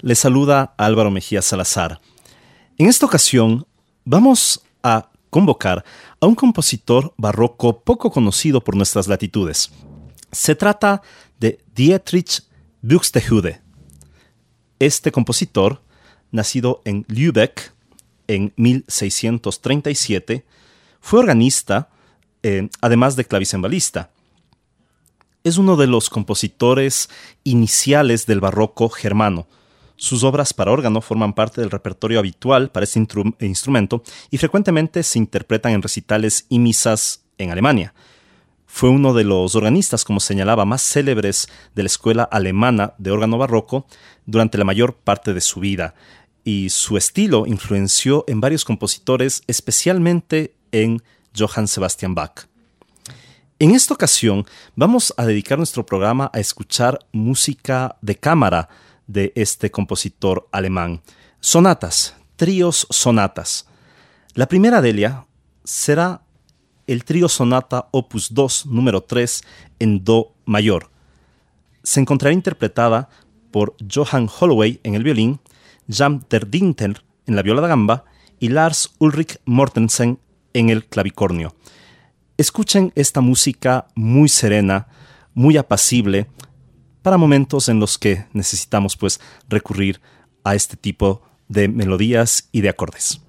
Les saluda Álvaro Mejía Salazar. En esta ocasión vamos a convocar a un compositor barroco poco conocido por nuestras latitudes. Se trata de Dietrich Buxtehude. Este compositor, nacido en Lübeck en 1637, fue organista, eh, además de clavicembalista es uno de los compositores iniciales del barroco germano. Sus obras para órgano forman parte del repertorio habitual para este instrumento y frecuentemente se interpretan en recitales y misas en Alemania. Fue uno de los organistas, como señalaba, más célebres de la escuela alemana de órgano barroco durante la mayor parte de su vida, y su estilo influenció en varios compositores, especialmente en Johann Sebastian Bach. En esta ocasión vamos a dedicar nuestro programa a escuchar música de cámara de este compositor alemán. Sonatas, tríos sonatas. La primera de ellas será el trío sonata opus 2 número 3 en do mayor. Se encontrará interpretada por Johann Holloway en el violín, Jan der Dinter en la viola da gamba y Lars Ulrich Mortensen en el clavicornio. Escuchen esta música muy serena, muy apacible, para momentos en los que necesitamos pues recurrir a este tipo de melodías y de acordes.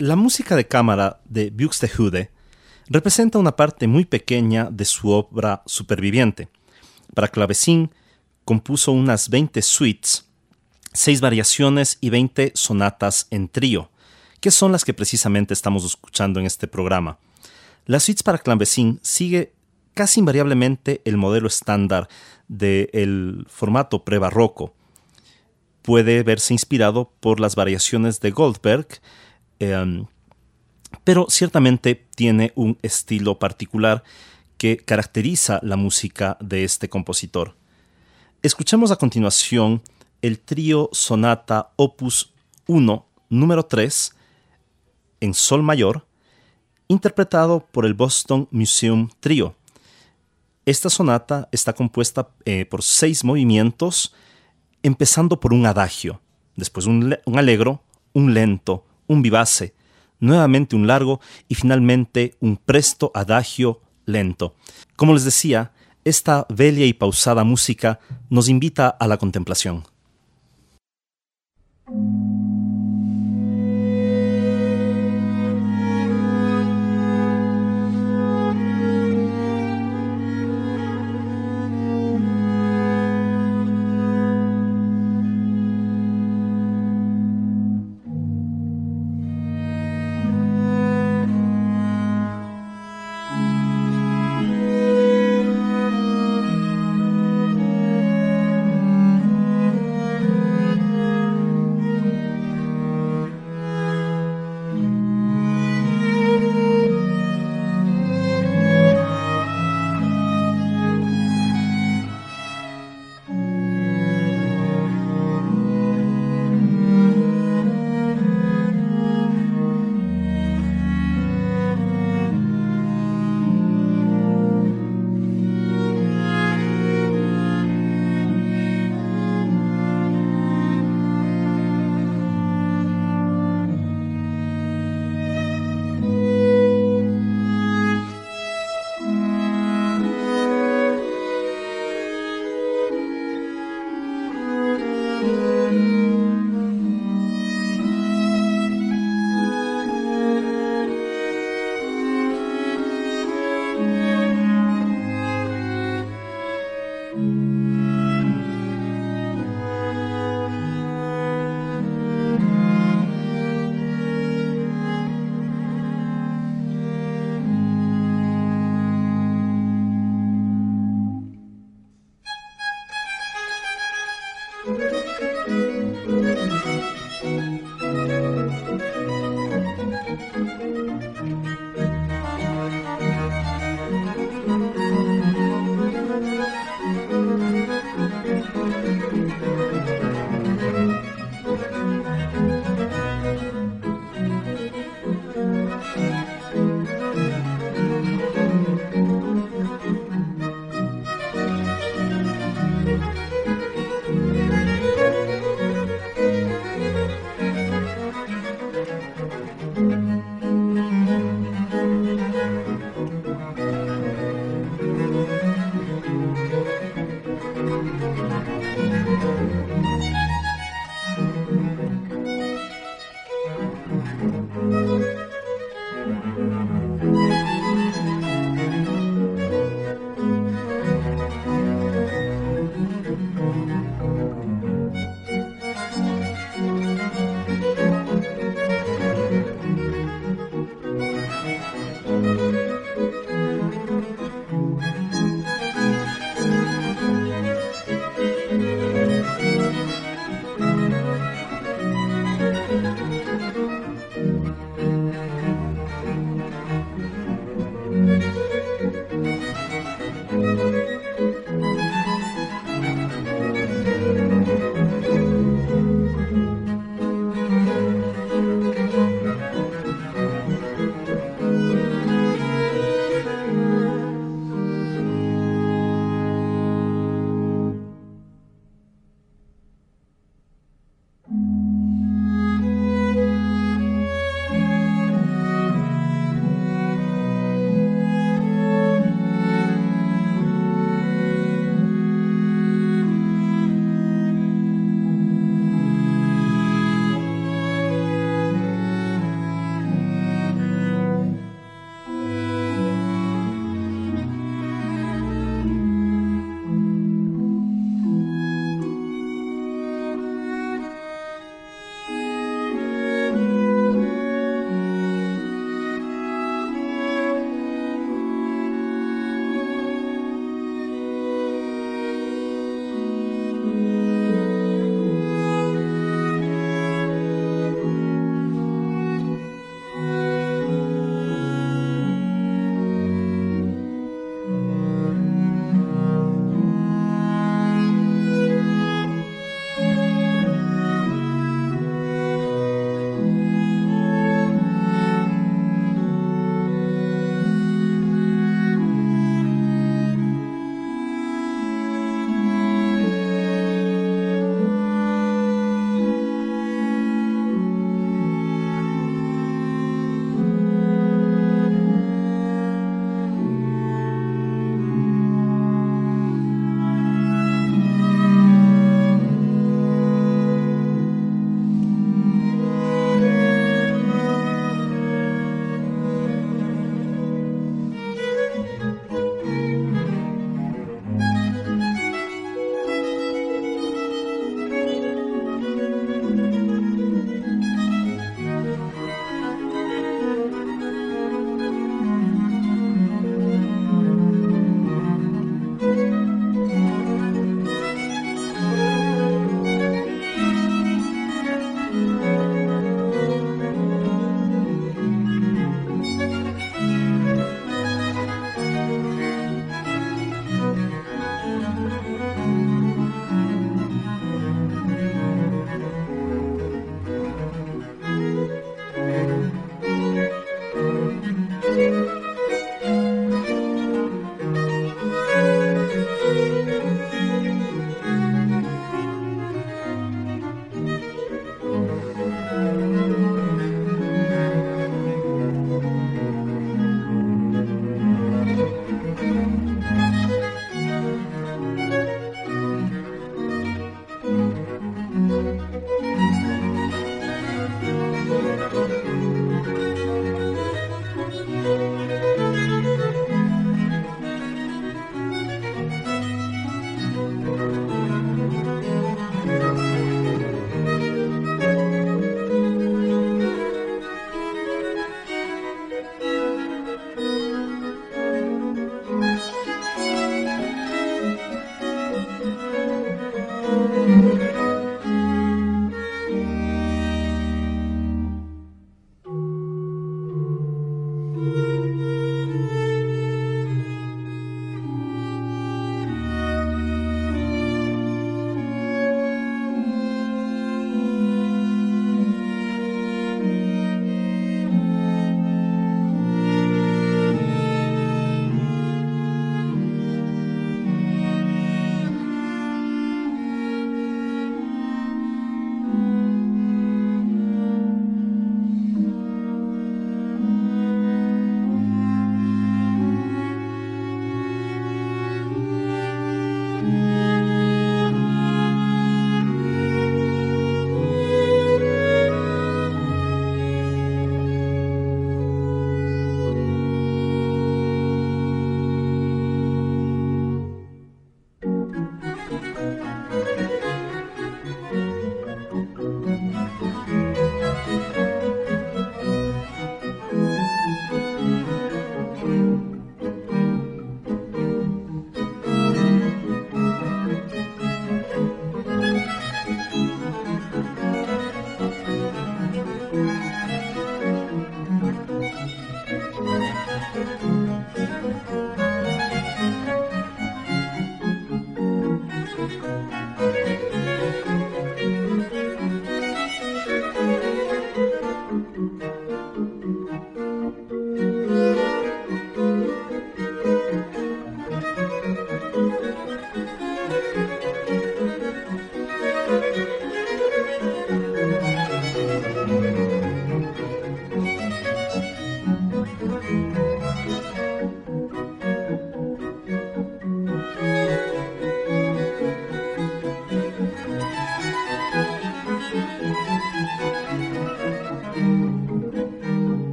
La música de cámara de Buxtehude representa una parte muy pequeña de su obra superviviente. Para clavecín compuso unas 20 suites, 6 variaciones y 20 sonatas en trío, que son las que precisamente estamos escuchando en este programa. Las suites para clavecín sigue casi invariablemente el modelo estándar del formato prebarroco. Puede verse inspirado por las variaciones de Goldberg, em, pero ciertamente tiene un estilo particular que caracteriza la música de este compositor. Escuchemos a continuación el trío sonata opus 1, número 3, en sol mayor, interpretado por el Boston Museum Trio. Esta sonata está compuesta eh, por seis movimientos, empezando por un adagio, después un, un alegro, un lento, un vivace, nuevamente un largo y finalmente un presto adagio lento. Como les decía, esta bella y pausada música nos invita a la contemplación. Música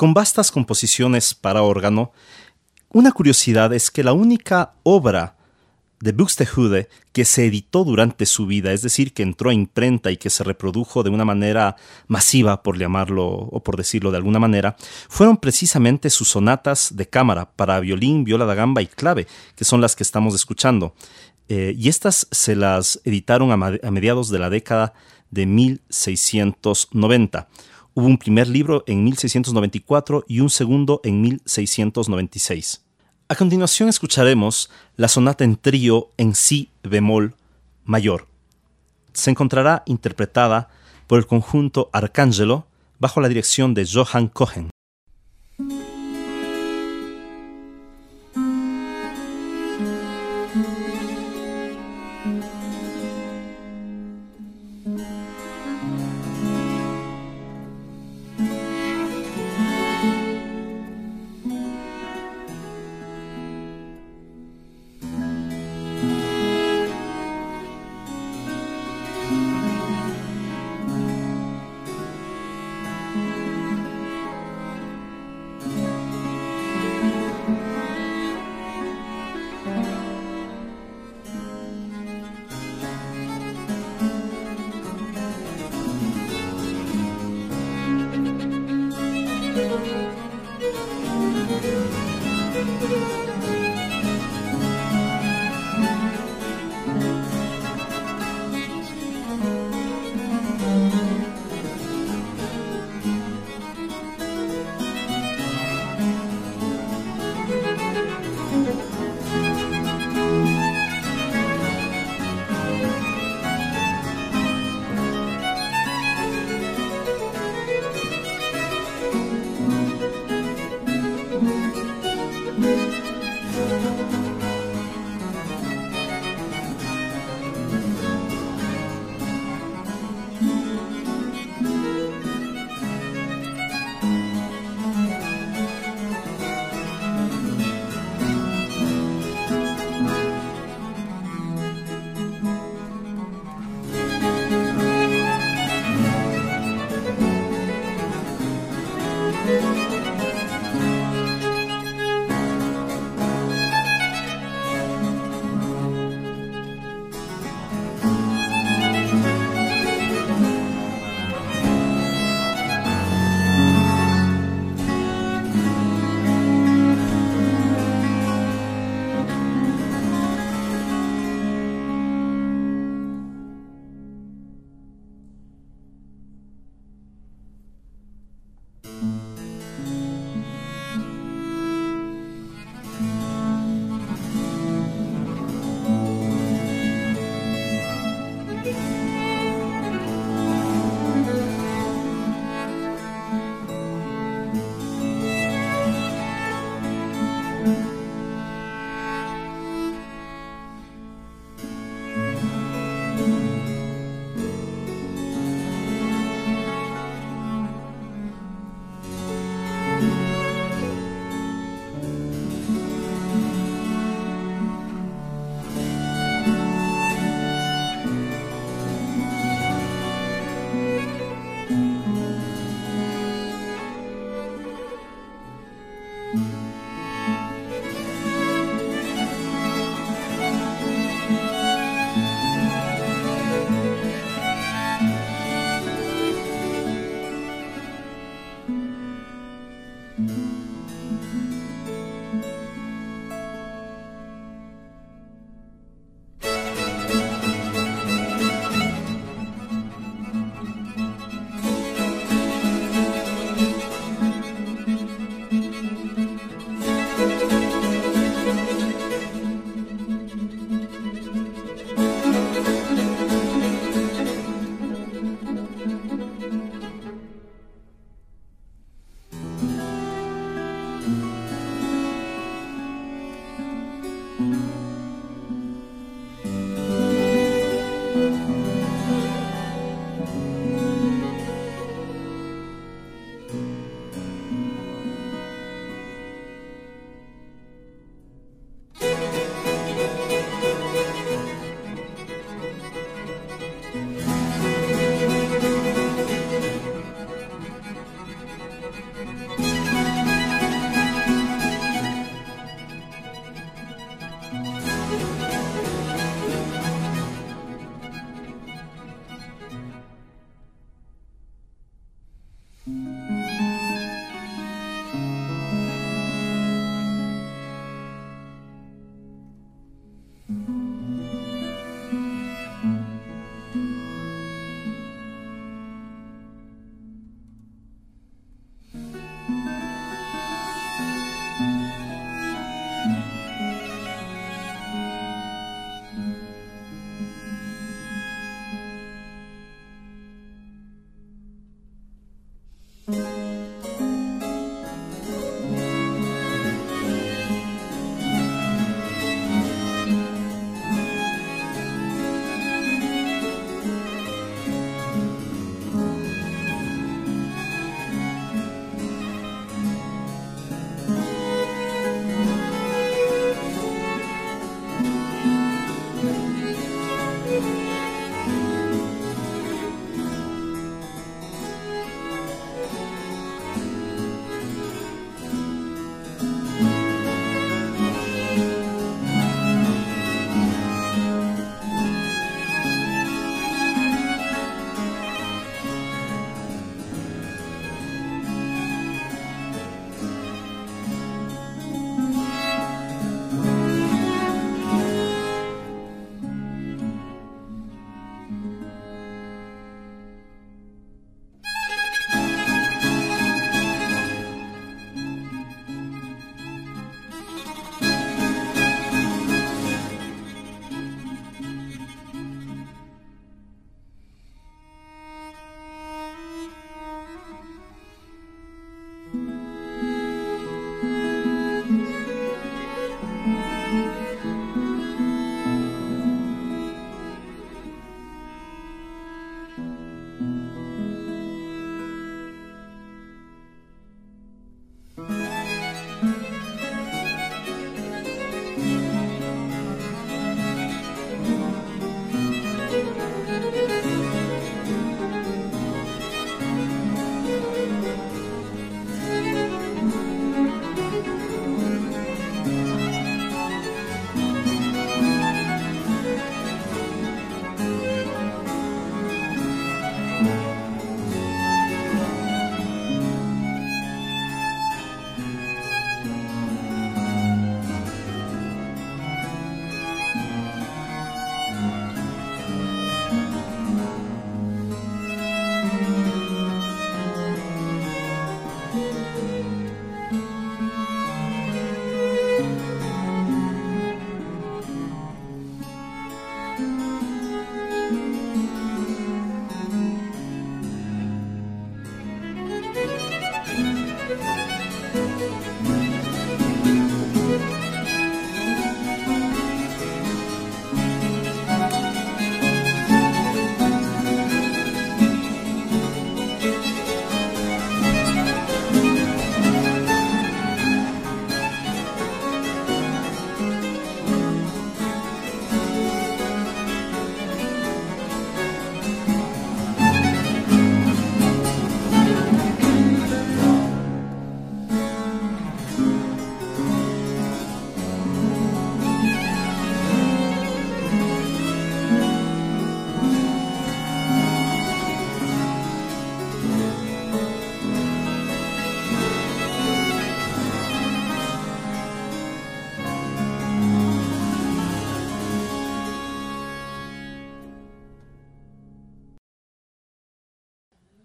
Con vastas composiciones para órgano, una curiosidad es que la única obra de Buxtehude que se editó durante su vida, es decir, que entró a imprenta y que se reprodujo de una manera masiva, por llamarlo o por decirlo de alguna manera, fueron precisamente sus sonatas de cámara para violín, viola da gamba y clave, que son las que estamos escuchando. Eh, y estas se las editaron a, a mediados de la década de 1690. Hubo un primer libro en 1694 y un segundo en 1696. A continuación escucharemos la sonata en trío en si bemol mayor. Se encontrará interpretada por el conjunto Arcángelo bajo la dirección de Johann Cohen.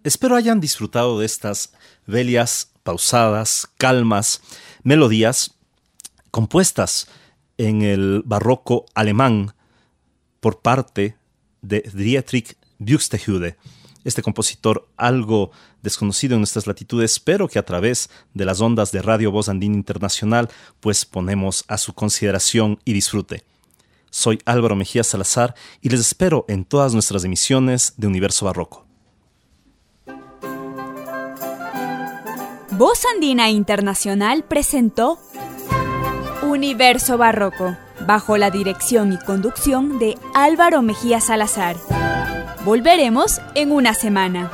Espero hayan disfrutado de estas bellas, pausadas, calmas melodías compuestas en el barroco alemán por parte de Dietrich Buxtehude, este compositor algo desconocido en nuestras latitudes, pero que a través de las ondas de Radio Voz Andina Internacional, pues ponemos a su consideración y disfrute. Soy Álvaro Mejía Salazar y les espero en todas nuestras emisiones de Universo Barroco. Voz Andina Internacional presentó Universo Barroco, bajo la dirección y conducción de Álvaro Mejía Salazar. Volveremos en una semana.